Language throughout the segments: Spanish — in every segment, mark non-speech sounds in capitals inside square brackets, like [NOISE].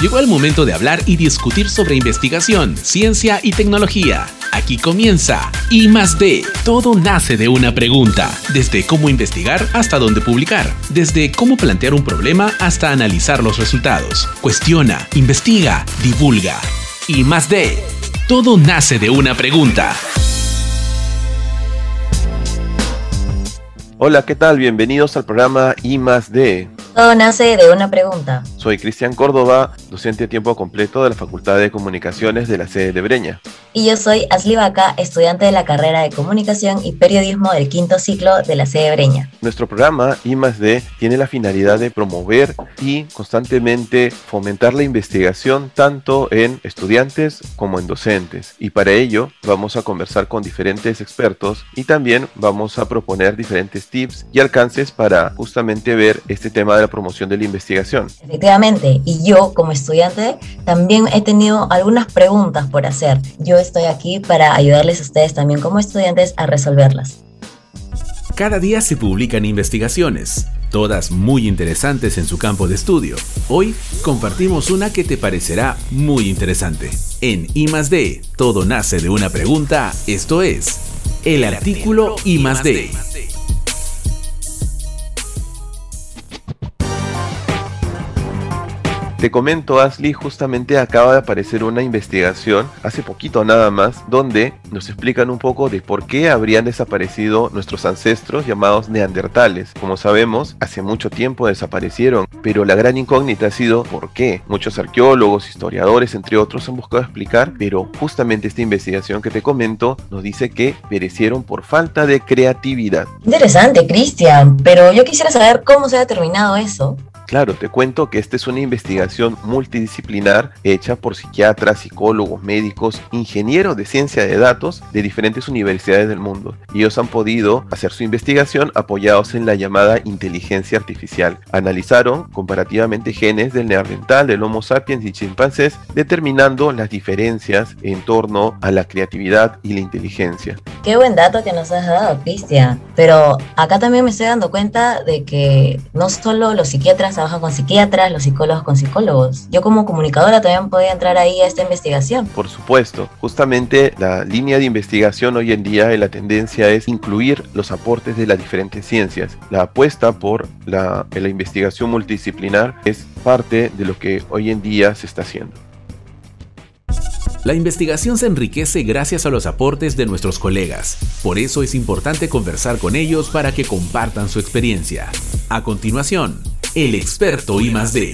Llegó el momento de hablar y discutir sobre investigación, ciencia y tecnología. Aquí comienza I más D. Todo nace de una pregunta. Desde cómo investigar hasta dónde publicar. Desde cómo plantear un problema hasta analizar los resultados. Cuestiona, investiga, divulga. I más D. Todo nace de una pregunta. Hola, ¿qué tal? Bienvenidos al programa I más D. Todo nace de una pregunta. Soy Cristian Córdoba, docente a tiempo completo de la Facultad de Comunicaciones de la sede de Breña. Y yo soy Asli Vaca, estudiante de la carrera de Comunicación y Periodismo del quinto ciclo de la sede Breña. Nuestro programa I+D tiene la finalidad de promover y constantemente fomentar la investigación tanto en estudiantes como en docentes. Y para ello vamos a conversar con diferentes expertos y también vamos a proponer diferentes tips y alcances para justamente ver este tema de la promoción de la investigación. Efectivamente, y yo como estudiante también he tenido algunas preguntas por hacer. Yo estoy aquí para ayudarles a ustedes también como estudiantes a resolverlas. Cada día se publican investigaciones, todas muy interesantes en su campo de estudio. Hoy compartimos una que te parecerá muy interesante. En I D, todo nace de una pregunta, esto es, el artículo I D. Te comento, Ashley, justamente acaba de aparecer una investigación, hace poquito nada más, donde nos explican un poco de por qué habrían desaparecido nuestros ancestros llamados neandertales. Como sabemos, hace mucho tiempo desaparecieron, pero la gran incógnita ha sido por qué. Muchos arqueólogos, historiadores, entre otros, han buscado explicar, pero justamente esta investigación que te comento nos dice que perecieron por falta de creatividad. Interesante, Cristian, pero yo quisiera saber cómo se ha determinado eso. Claro, te cuento que esta es una investigación multidisciplinar hecha por psiquiatras, psicólogos, médicos, ingenieros de ciencia de datos de diferentes universidades del mundo. Y ellos han podido hacer su investigación apoyados en la llamada inteligencia artificial. Analizaron comparativamente genes del neandertal, del Homo sapiens y chimpancés, determinando las diferencias en torno a la creatividad y la inteligencia. Qué buen dato que nos has dado, Cristian. Pero acá también me estoy dando cuenta de que no solo los psiquiatras trabajan con psiquiatras, los psicólogos con psicólogos. Yo como comunicadora también podía entrar ahí a esta investigación. Por supuesto, justamente la línea de investigación hoy en día la tendencia es incluir los aportes de las diferentes ciencias. La apuesta por la, la investigación multidisciplinar es parte de lo que hoy en día se está haciendo. La investigación se enriquece gracias a los aportes de nuestros colegas. Por eso es importante conversar con ellos para que compartan su experiencia. A continuación, el experto I D.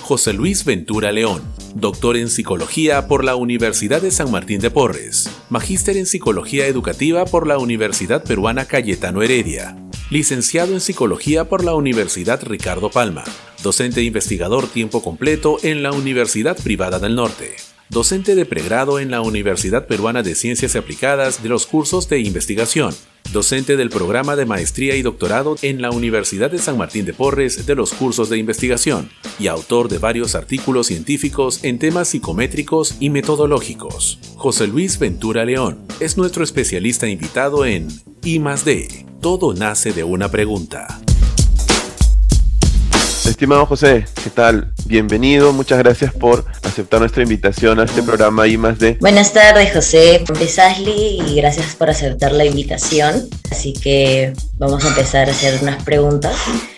José Luis Ventura León, doctor en psicología por la Universidad de San Martín de Porres, magíster en psicología educativa por la Universidad Peruana Cayetano Heredia, licenciado en psicología por la Universidad Ricardo Palma, docente e investigador tiempo completo en la Universidad Privada del Norte docente de pregrado en la Universidad Peruana de Ciencias Aplicadas de los cursos de investigación, docente del programa de maestría y doctorado en la Universidad de San Martín de Porres de los cursos de investigación y autor de varios artículos científicos en temas psicométricos y metodológicos. José Luis Ventura León es nuestro especialista invitado en I D. Todo nace de una pregunta. Estimado José, ¿qué tal? Bienvenido, muchas gracias por aceptar nuestra invitación a este programa I más D. Buenas tardes, José. Ashley y gracias por aceptar la invitación. Así que vamos a empezar a hacer unas preguntas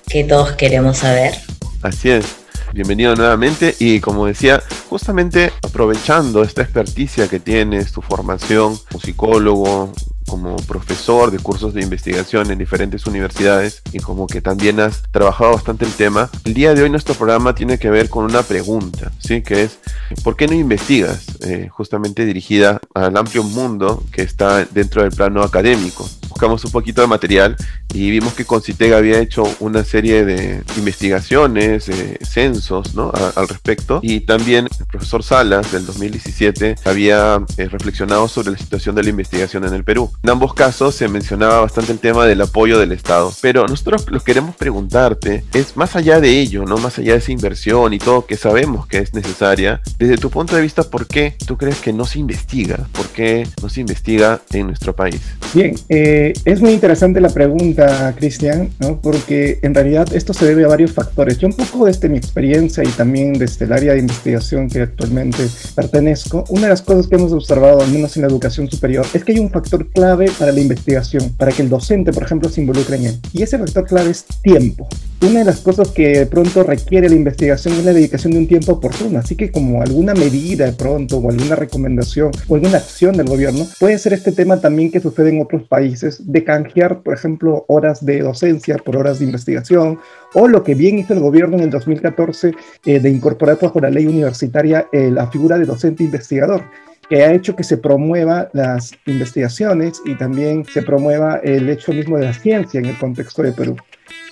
que todos queremos saber. Así es. Bienvenido nuevamente y como decía, justamente aprovechando esta experticia que tienes, tu formación como psicólogo, como profesor de cursos de investigación en diferentes universidades y como que también has trabajado bastante el tema, el día de hoy nuestro programa tiene que ver con una pregunta, ¿sí? Que es, ¿por qué no investigas? Eh, justamente dirigida al amplio mundo que está dentro del plano académico. Buscamos un poquito de material y vimos que Conciteg había hecho una serie de investigaciones, eh, censos, ¿no? al respecto. Y también el profesor Salas del 2017 había eh, reflexionado sobre la situación de la investigación en el Perú. En ambos casos se mencionaba bastante el tema del apoyo del Estado, pero nosotros lo queremos preguntarte es más allá de ello, ¿no? Más allá de esa inversión y todo que sabemos que es necesaria, desde tu punto de vista, ¿por qué tú crees que no se investiga? ¿Por qué no se investiga en nuestro país? Bien, eh, es muy interesante la pregunta, Cristian, ¿no? Porque en realidad esto se debe a varios factores. Yo un poco desde mi experiencia y también desde el área de investigación que actualmente pertenezco, una de las cosas que hemos observado, al menos en la educación superior, es que hay un factor clave para la investigación, para que el docente, por ejemplo, se involucre en él. Y ese factor clave es tiempo. Una de las cosas que de pronto requiere la investigación es la dedicación de un tiempo oportuno, así que como alguna medida de pronto o alguna recomendación o alguna acción del gobierno, puede ser este tema también que sucede en otros países, de canjear, por ejemplo, horas de docencia por horas de investigación, o lo que bien hizo el gobierno en el 2014 eh, de incorporar bajo la ley universitaria eh, la figura de docente investigador que ha hecho que se promueva las investigaciones y también se promueva el hecho mismo de la ciencia en el contexto de Perú.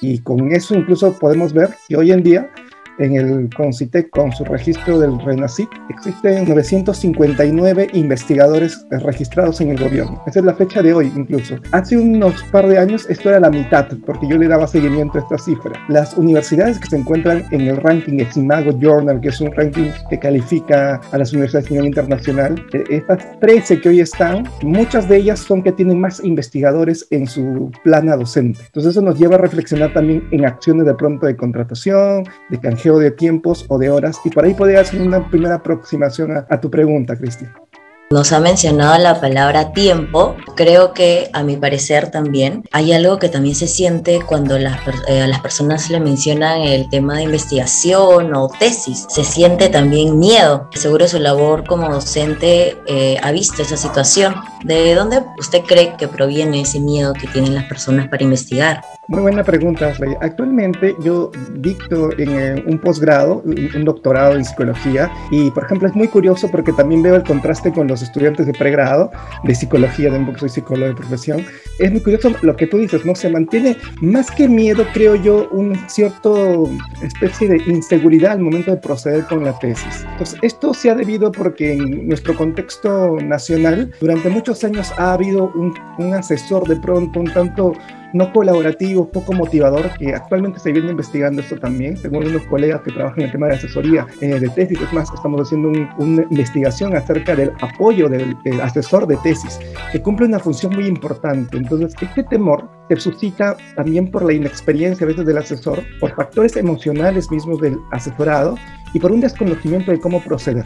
Y con eso incluso podemos ver que hoy en día en el CONCITEC con su registro del RENACIT, existen 959 investigadores registrados en el gobierno. Esa es la fecha de hoy incluso. Hace unos par de años esto era la mitad, porque yo le daba seguimiento a esta cifra. Las universidades que se encuentran en el ranking Simago Journal, que es un ranking que califica a las universidades a nivel internacional, eh, estas 13 que hoy están, muchas de ellas son que tienen más investigadores en su plana docente. Entonces eso nos lleva a reflexionar también en acciones de pronto de contratación, de canje de tiempos o de horas. Y por ahí podría hacer una primera aproximación a, a tu pregunta, Cristian. Nos ha mencionado la palabra tiempo. Creo que a mi parecer también hay algo que también se siente cuando las, eh, a las personas le mencionan el tema de investigación o tesis. Se siente también miedo. Seguro su labor como docente eh, ha visto esa situación. ¿De dónde usted cree que proviene ese miedo que tienen las personas para investigar? Muy buena pregunta, Rey. Actualmente yo dicto en eh, un posgrado, un doctorado en psicología y, por ejemplo, es muy curioso porque también veo el contraste con los estudiantes de pregrado de psicología, de un soy psicólogo de profesión. Es muy curioso lo que tú dices, ¿no? Se mantiene más que miedo, creo yo, un cierto especie de inseguridad al momento de proceder con la tesis. Entonces, esto se ha debido porque en nuestro contexto nacional, durante muchos años ha habido un, un asesor de pronto un tanto no colaborativo, poco motivador, que actualmente se viene investigando esto también. Tengo unos colegas que trabajan en el tema de asesoría eh, de tesis, es más, estamos haciendo una investigación acerca del apoyo del, asesor de tesis, que cumple una función muy importante. Entonces, este temor se suscita también por la inexperiencia a veces del asesor, por factores emocionales mismos del asesorado y por un desconocimiento de cómo proceder.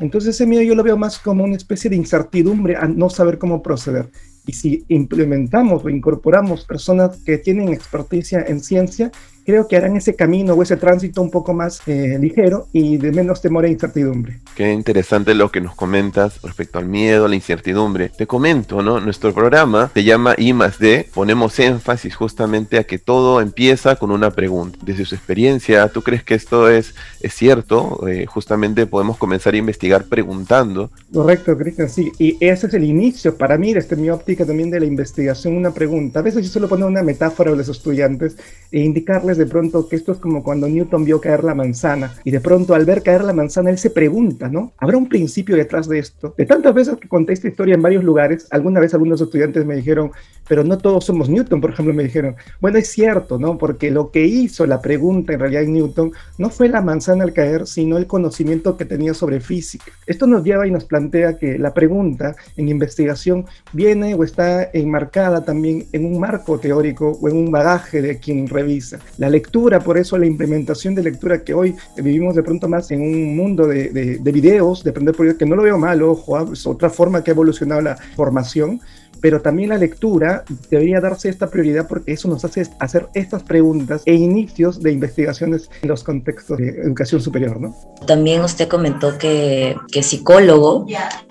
Entonces ese miedo yo lo veo más como una especie de incertidumbre a no saber cómo proceder. Y si implementamos o incorporamos personas que tienen experticia en ciencia, creo que harán ese camino o ese tránsito un poco más eh, ligero y de menos temor e incertidumbre. Qué interesante lo que nos comentas respecto al miedo, a la incertidumbre. Te comento, ¿no? Nuestro programa se llama I más D. Ponemos énfasis justamente a que todo empieza con una pregunta. Desde su experiencia, ¿tú crees que esto es, es cierto? Eh, justamente podemos comenzar a investigar preguntando. Correcto, Cristian, sí. Y ese es el inicio, para mí, desde mi óptica también de la investigación, una pregunta. A veces yo suelo poner una metáfora a los estudiantes e indicarles de pronto que esto es como cuando Newton vio caer la manzana y de pronto al ver caer la manzana él se pregunta, ¿no? ¿Habrá un principio detrás de esto? De tantas veces que conté esta historia en varios lugares, alguna vez algunos estudiantes me dijeron, pero no todos somos Newton, por ejemplo, me dijeron, bueno, es cierto, ¿no? Porque lo que hizo la pregunta en realidad en Newton no fue la manzana al caer, sino el conocimiento que tenía sobre física. Esto nos lleva y nos plantea que la pregunta en investigación viene o está enmarcada también en un marco teórico o en un bagaje de quien revisa. La la lectura, por eso la implementación de lectura que hoy vivimos de pronto más en un mundo de, de, videos, de aprender por que no lo veo mal, ojo, ah, es otra forma que ha evolucionado la formación, pero también la lectura debería darse esta prioridad porque eso nos hace hacer estas preguntas e inicios de investigaciones en los contextos de educación superior, ¿no? También usted comentó que, que psicólogo,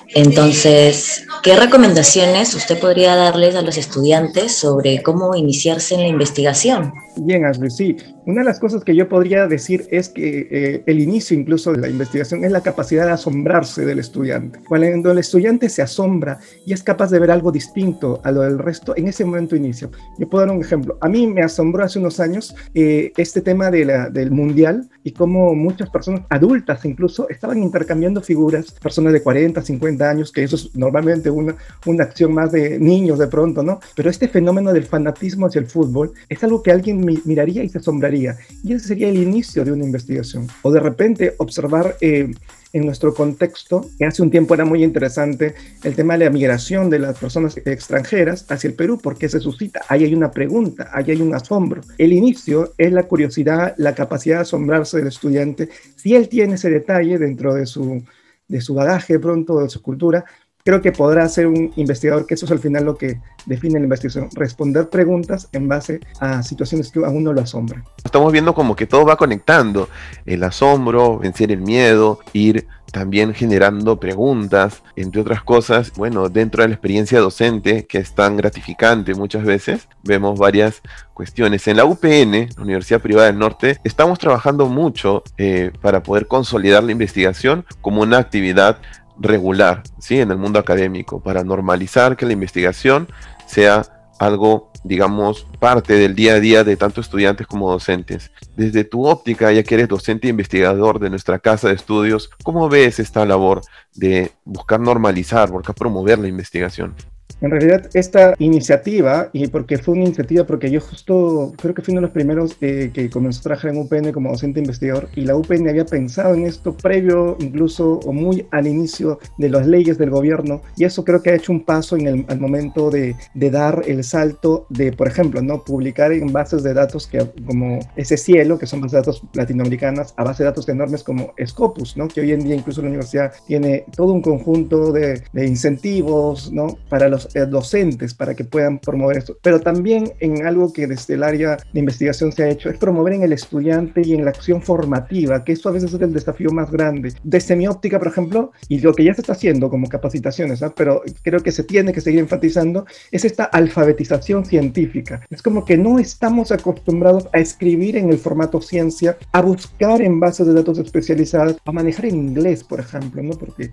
entonces, ¿qué recomendaciones usted podría darles a los estudiantes sobre cómo iniciarse en la investigación? Bien, Ashley, sí. Una de las cosas que yo podría decir es que eh, el inicio incluso de la investigación es la capacidad de asombrarse del estudiante. Cuando el estudiante se asombra y es capaz de ver algo distinto a lo del resto, en ese momento inicio. Yo puedo dar un ejemplo. A mí me asombró hace unos años eh, este tema de la, del mundial y cómo muchas personas, adultas incluso, estaban intercambiando figuras, personas de 40, 50 años, que eso es normalmente una, una acción más de niños de pronto, ¿no? Pero este fenómeno del fanatismo hacia el fútbol es algo que alguien miraría y se asombraría. Y ese sería el inicio de una investigación. O de repente observar... Eh, en nuestro contexto, que hace un tiempo era muy interesante el tema de la migración de las personas extranjeras hacia el Perú, porque se suscita, ahí hay una pregunta, ahí hay un asombro. El inicio es la curiosidad, la capacidad de asombrarse del estudiante, si él tiene ese detalle dentro de su, de su bagaje pronto, de su cultura, creo que podrá ser un investigador, que eso es al final lo que define la investigación, responder preguntas en base a situaciones que a uno lo asombran. Estamos viendo como que todo va conectando, el asombro, vencer el miedo, ir también generando preguntas, entre otras cosas, bueno, dentro de la experiencia docente, que es tan gratificante muchas veces, vemos varias cuestiones. En la UPN, la Universidad Privada del Norte, estamos trabajando mucho eh, para poder consolidar la investigación como una actividad regular ¿sí? en el mundo académico, para normalizar que la investigación sea algo, digamos, parte del día a día de tanto estudiantes como docentes. Desde tu óptica, ya que eres docente e investigador de nuestra casa de estudios, ¿cómo ves esta labor de buscar normalizar, buscar promover la investigación? En realidad, esta iniciativa, y porque fue una iniciativa, porque yo justo creo que fui uno de los primeros eh, que comenzó a trabajar en UPN como docente investigador, y la UPN había pensado en esto previo, incluso o muy al inicio de las leyes del gobierno, y eso creo que ha hecho un paso en el al momento de, de, dar el salto de, por ejemplo, no publicar en bases de datos que como ese cielo, que son bases de datos latinoamericanas, a base de datos enormes como Scopus, ¿no? que hoy en día incluso la universidad tiene todo un conjunto de, de incentivos ¿no? para los eh, docentes para que puedan promover esto, pero también en algo que desde el área de investigación se ha hecho, es promover en el estudiante y en la acción formativa, que eso a veces es el desafío más grande. Desde mi óptica, por ejemplo, y lo que ya se está haciendo como capacitaciones, pero creo que se tiene que seguir enfatizando, es esta alfabetización científica. Es como que no estamos acostumbrados a escribir en el formato ciencia, a buscar en bases de datos especializadas, a manejar en inglés, por ejemplo, ¿no? Porque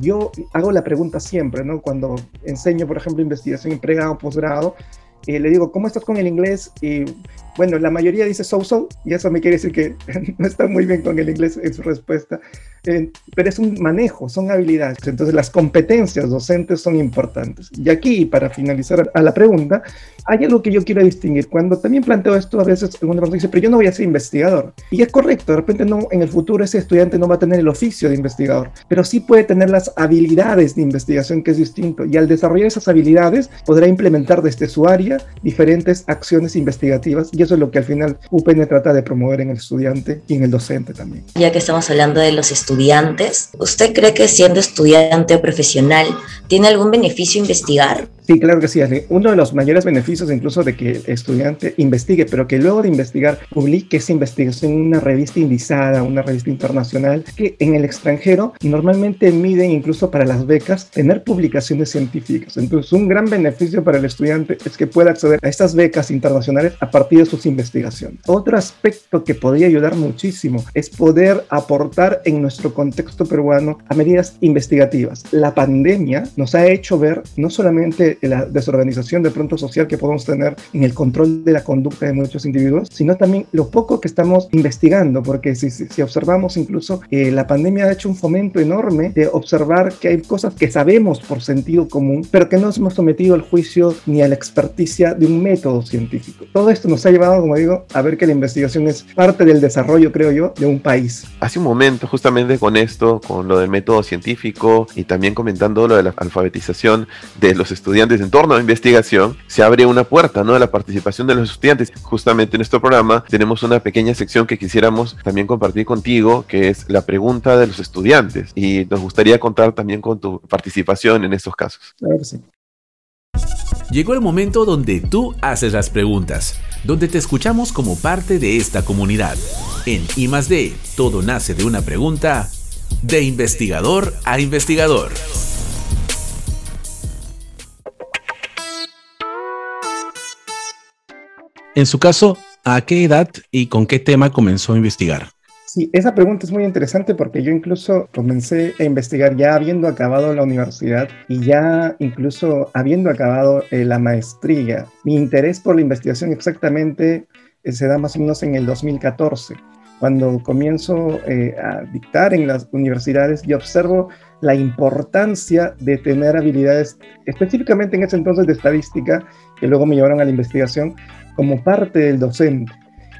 yo hago la pregunta siempre, ¿no? Cuando enseño, por ejemplo, investigación en pregrado, posgrado, eh, le digo, ¿cómo estás con el inglés? Y bueno, la mayoría dice so-so, y eso me quiere decir que [LAUGHS] no está muy bien con el inglés en su respuesta pero es un manejo, son habilidades. Entonces las competencias docentes son importantes. Y aquí, para finalizar a la pregunta, hay algo que yo quiero distinguir. Cuando también planteo esto, a veces una persona dice, pero yo no voy a ser investigador. Y es correcto, de repente no, en el futuro ese estudiante no va a tener el oficio de investigador, pero sí puede tener las habilidades de investigación, que es distinto. Y al desarrollar esas habilidades, podrá implementar desde su área diferentes acciones investigativas. Y eso es lo que al final UPN trata de promover en el estudiante y en el docente también. Ya que estamos hablando de los estudiantes, ¿usted cree que siendo estudiante o profesional tiene algún beneficio investigar? Sí, claro que sí, Uno de los mayores beneficios incluso de que el estudiante investigue, pero que luego de investigar publique esa investigación en una revista indizada, una revista internacional, que en el extranjero normalmente miden incluso para las becas tener publicaciones científicas. Entonces, un gran beneficio para el estudiante es que pueda acceder a estas becas internacionales a partir de sus investigaciones. Otro aspecto que podría ayudar muchísimo es poder aportar en nuestro contexto peruano a medidas investigativas. La pandemia nos ha hecho ver no solamente la desorganización de pronto social que podemos tener en el control de la conducta de muchos individuos, sino también lo poco que estamos investigando, porque si, si, observamos incluso eh, la pandemia ha hecho un fomento enorme de observar que hay cosas que sabemos por sentido común, pero que no hemos sometido al juicio ni a la experticia de un método científico. Todo esto nos ha llevado, como digo, a ver que la investigación es parte del desarrollo, creo yo, de un país. Hace un momento, justamente con esto, con lo del método científico y también comentando lo de la alfabetización de los estudiantes, en torno a investigación, se abre una puerta ¿no? de la participación de los estudiantes. Justamente en nuestro programa tenemos una pequeña sección que quisiéramos también compartir contigo, que es la pregunta de los estudiantes. Y nos gustaría contar también con tu participación en estos casos. Llegó el momento donde tú haces las preguntas, donde te escuchamos como parte de esta comunidad. En I D, todo nace de una pregunta de investigador a investigador. En su caso, ¿A qué edad y con qué tema comenzó a investigar? Sí, esa pregunta es muy interesante porque yo incluso comencé a investigar ya habiendo acabado la universidad y ya incluso habiendo acabado eh, la maestría. Mi interés por la investigación exactamente eh, se da más o menos en el 2014, cuando comienzo eh, a dictar en las universidades y observo la importancia de tener habilidades, específicamente en ese entonces de estadística, que luego me llevaron a la investigación, como parte del docente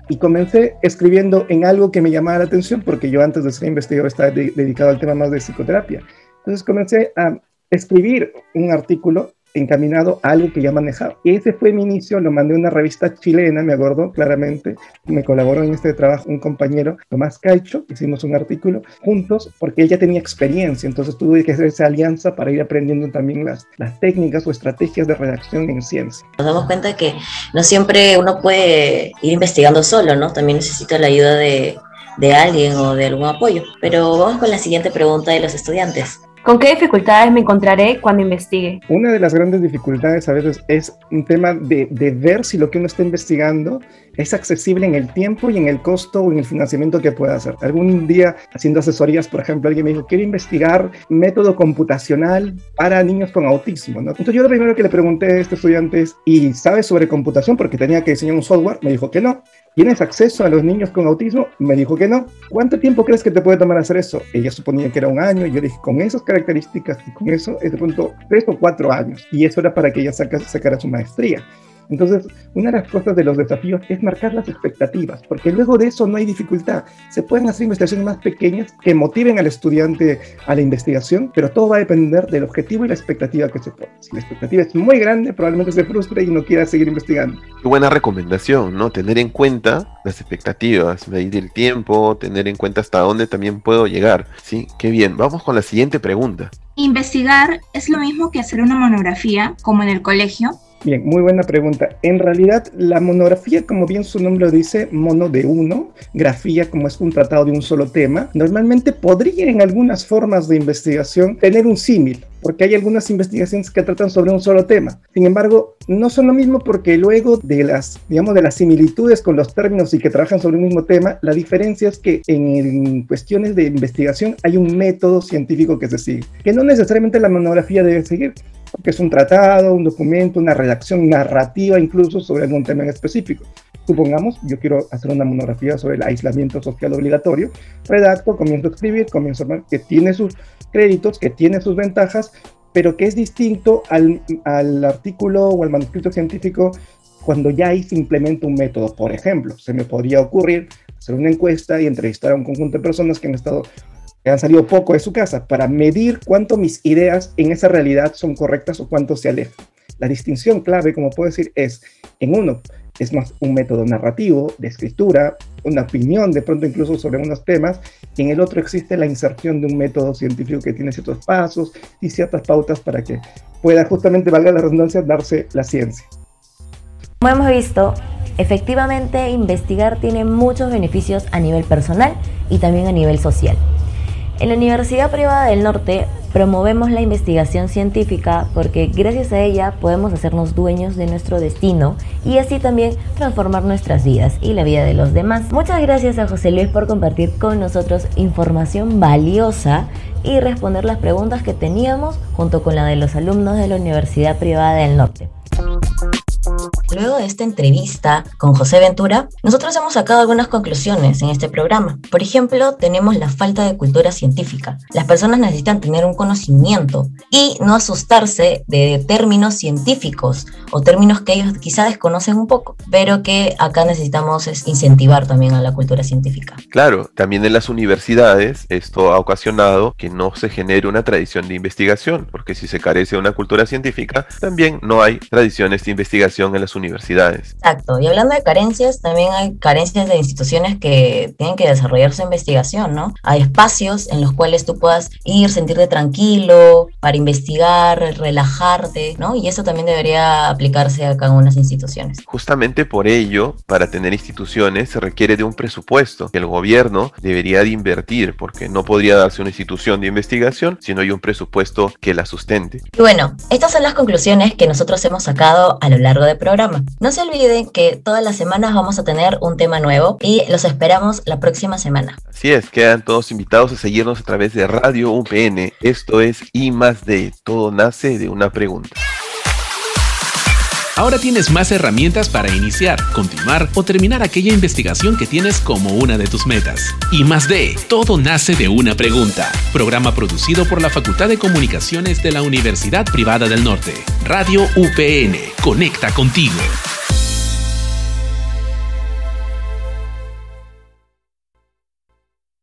y comencé escribiendo en algo que me llamaba la atención, porque yo antes de ser investigador estaba dedicado al tema más de psicoterapia. Entonces comencé a escribir un artículo encaminado a algo que ya manejaba. Ese fue mi inicio, lo mandé a una revista chilena, me acuerdo claramente, me colaboró en este trabajo un compañero, Tomás Caicho, hicimos un artículo juntos porque él ya tenía experiencia, entonces tuve que hacer esa alianza para ir aprendiendo también las, técnicas o estrategias de redacción en ciencia. Nos damos cuenta que no siempre uno puede ir investigando solo, ¿no? También necesita la ayuda de, de alguien o de algún apoyo. Pero vamos con la siguiente pregunta de los estudiantes. ¿Con qué dificultades me encontraré cuando investigue? Una de las grandes dificultades a veces es un tema de, de, ver si lo que uno está investigando es accesible en el tiempo y en el costo o en el financiamiento que pueda hacer. Algún día haciendo asesorías, por ejemplo, alguien me dijo, quiero investigar método computacional para niños con autismo. Entonces yo lo primero que le pregunté a este estudiante es, ¿y sabes sobre computación? Porque tenía que diseñar un software. Me dijo que no. ¿Tienes acceso a los niños con autismo? Me dijo que no. ¿Cuánto tiempo crees que te puede tomar hacer eso? Ella suponía que era un año. Y yo dije, con esas características y con eso, es de pronto tres o cuatro años. Y eso era para que ella sacara su maestría. Entonces, una de las cosas de los desafíos es marcar las expectativas, porque luego de eso no hay dificultad. Se pueden hacer investigaciones más pequeñas que motiven al estudiante a la investigación, pero todo va a depender del objetivo y la expectativa que se pone. Si la expectativa es muy grande, probablemente se frustre y no quiera seguir investigando. Qué buena recomendación, ¿no? Tener en cuenta las expectativas, medir el tiempo, tener en cuenta hasta dónde también puedo llegar. Sí, qué bien. Vamos con la siguiente pregunta. ¿Investigar es lo mismo que hacer una monografía, como en el colegio? Bien, muy buena pregunta. En realidad, la monografía, como bien su nombre lo dice, mono de uno, grafía como es un tratado de un solo tema, normalmente podría en algunas formas de investigación tener un símil, porque hay algunas investigaciones que tratan sobre un solo tema. Sin embargo, no son lo mismo porque luego de las, digamos, de las similitudes con los términos y que trabajan sobre un mismo tema, la diferencia es que en cuestiones de investigación hay un método científico que se sigue, que no necesariamente la monografía debe seguir que es un tratado, un documento, una redacción narrativa incluso sobre algún tema en específico. Supongamos, yo quiero hacer una monografía sobre el aislamiento social obligatorio, redacto, comienzo a escribir, comienzo a que tiene sus créditos, que tiene sus ventajas, pero que es distinto al, al artículo o al manuscrito científico cuando ya hay simplemente un método. Por ejemplo, se me podría ocurrir hacer una encuesta y entrevistar a un conjunto de personas que han estado que han salido poco de su casa, para medir cuánto mis ideas en esa realidad son correctas o cuánto se alejan. La distinción clave, como puedo decir, es en uno, es más un método narrativo, de escritura, una opinión de pronto incluso sobre unos temas, y en el otro existe la inserción de un método científico que tiene ciertos pasos y ciertas pautas para que pueda justamente, valga la redundancia, darse la ciencia. Como hemos visto, efectivamente investigar tiene muchos beneficios a nivel personal y también a nivel social. En la Universidad Privada del Norte promovemos la investigación científica porque gracias a ella podemos hacernos dueños de nuestro destino y así también transformar nuestras vidas y la vida de los demás. Muchas gracias a José Luis por compartir con nosotros información valiosa y responder las preguntas que teníamos junto con la de los alumnos de la Universidad Privada del Norte. Luego de esta entrevista con José Ventura, nosotros hemos sacado algunas conclusiones en este programa. Por ejemplo, tenemos la falta de cultura científica. Las personas necesitan tener un conocimiento y no asustarse de términos científicos o términos que ellos quizá desconocen un poco, pero que acá necesitamos incentivar también a la cultura científica. Claro, también en las universidades esto ha ocasionado que no se genere una tradición de investigación, porque si se carece de una cultura científica, también no hay tradiciones de investigación en las universidades. Exacto, y hablando de carencias, también hay carencias de instituciones que tienen que desarrollar su investigación, ¿no? Hay espacios en los cuales tú puedas ir, sentirte tranquilo, para investigar, relajarte, ¿no? Y eso también debería aplicarse a cada una de las instituciones. Justamente por ello, para tener instituciones se requiere de un presupuesto que el gobierno debería de invertir, porque no podría darse una institución de investigación si no hay un presupuesto que la sustente. Y bueno, estas son las conclusiones que nosotros hemos sacado a lo largo del programa. No se olviden que todas las semanas vamos a tener un tema nuevo y los esperamos la próxima semana. Así es, quedan todos invitados a seguirnos a través de Radio UPN. Esto es I más D, todo nace de una pregunta. Ahora tienes más herramientas para iniciar, continuar o terminar aquella investigación que tienes como una de tus metas. Y más de, todo nace de una pregunta. Programa producido por la Facultad de Comunicaciones de la Universidad Privada del Norte. Radio UPN, conecta contigo.